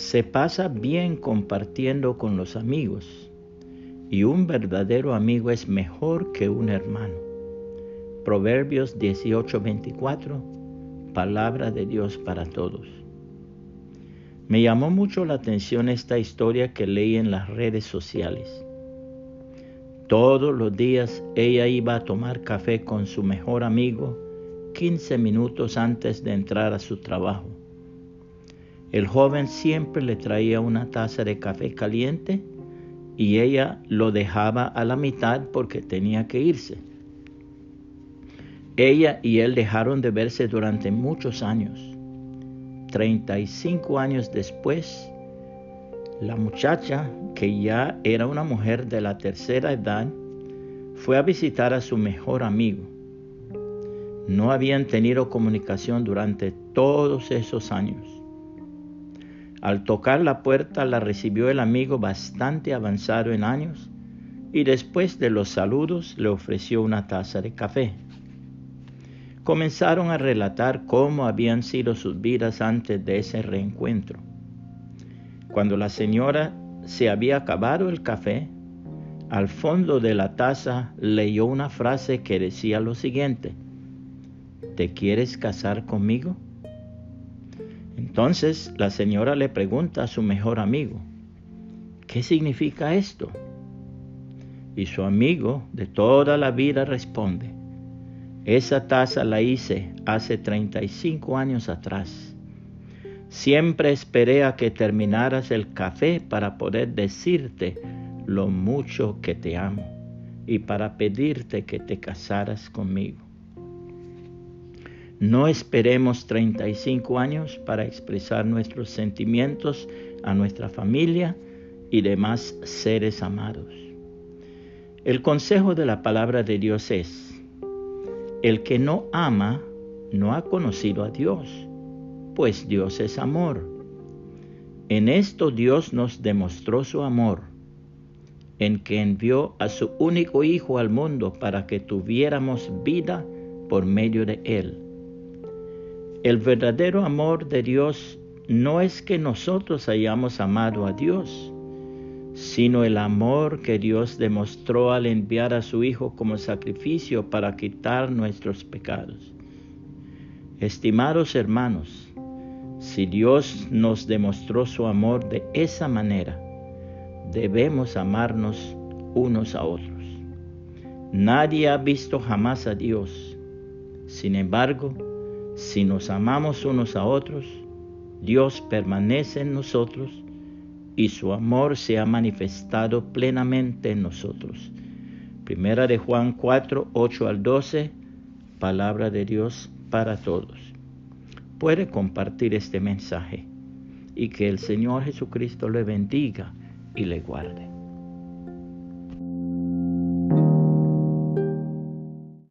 se pasa bien compartiendo con los amigos y un verdadero amigo es mejor que un hermano. Proverbios 18:24, palabra de Dios para todos. Me llamó mucho la atención esta historia que leí en las redes sociales. Todos los días ella iba a tomar café con su mejor amigo 15 minutos antes de entrar a su trabajo. El joven siempre le traía una taza de café caliente y ella lo dejaba a la mitad porque tenía que irse. Ella y él dejaron de verse durante muchos años. 35 años después, la muchacha, que ya era una mujer de la tercera edad, fue a visitar a su mejor amigo. No habían tenido comunicación durante todos esos años. Al tocar la puerta la recibió el amigo bastante avanzado en años y después de los saludos le ofreció una taza de café. Comenzaron a relatar cómo habían sido sus vidas antes de ese reencuentro. Cuando la señora se había acabado el café, al fondo de la taza leyó una frase que decía lo siguiente, ¿te quieres casar conmigo? Entonces la señora le pregunta a su mejor amigo, ¿qué significa esto? Y su amigo de toda la vida responde, esa taza la hice hace 35 años atrás Siempre esperé a que terminaras el café para poder decirte lo mucho que te amo y para pedirte que te casaras conmigo. No esperemos 35 años para expresar nuestros sentimientos a nuestra familia y demás seres amados. El consejo de la palabra de Dios es, el que no ama no ha conocido a Dios pues Dios es amor. En esto Dios nos demostró su amor, en que envió a su único Hijo al mundo para que tuviéramos vida por medio de Él. El verdadero amor de Dios no es que nosotros hayamos amado a Dios, sino el amor que Dios demostró al enviar a su Hijo como sacrificio para quitar nuestros pecados. Estimados hermanos, si Dios nos demostró su amor de esa manera, debemos amarnos unos a otros. Nadie ha visto jamás a Dios. Sin embargo, si nos amamos unos a otros, Dios permanece en nosotros y su amor se ha manifestado plenamente en nosotros. Primera de Juan 4, 8 al 12, palabra de Dios para todos puede compartir este mensaje y que el Señor Jesucristo le bendiga y le guarde.